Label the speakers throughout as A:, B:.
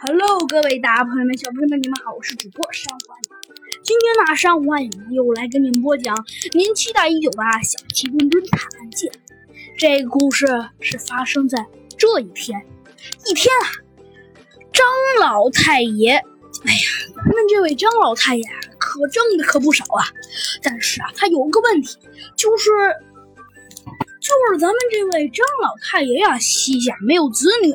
A: Hello，各位大朋友们、小朋友们，你们好，我是主播上官。今天呢，上官又来给您播讲您期待已久的《小鸡墩墩探案记》。这个故事是发生在这一天。一天啊，张老太爷，哎呀，咱们这位张老太爷可挣的可不少啊。但是啊，他有个问题，就是。就是咱们这位张老太爷呀，膝下没有子女，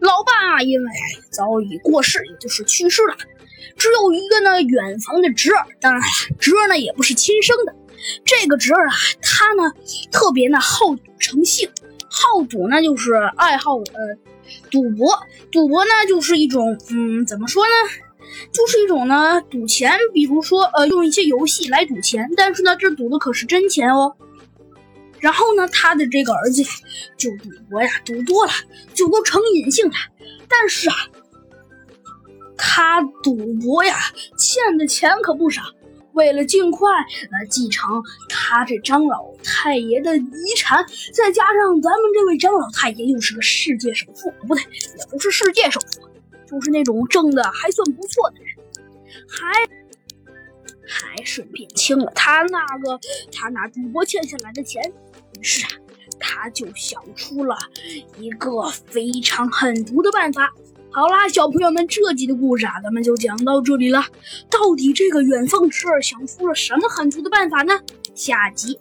A: 老爸因为早已过世，也就是去世了，只有一个呢远房的侄儿，当然了，侄儿呢也不是亲生的。这个侄儿啊，他呢特别呢好赌成性，好赌呢就是爱好呃赌博，赌博呢就是一种嗯怎么说呢，就是一种呢赌钱，比如说呃用一些游戏来赌钱，但是呢这赌的可是真钱哦。然后呢，他的这个儿子就赌博呀，赌多了就都成瘾性了。但是啊，他赌博呀，欠的钱可不少。为了尽快呃继承他这张老太爷的遗产，再加上咱们这位张老太爷又是个世界首富，不对，也不是世界首富，就是那种挣的还算不错的人，还。还顺便清了他那个他那主播欠下来的钱，于是啊，他就想出了一个非常狠毒的办法。好啦，小朋友们，这集的故事啊，咱们就讲到这里了。到底这个远方侄儿想出了什么狠毒的办法呢？下集。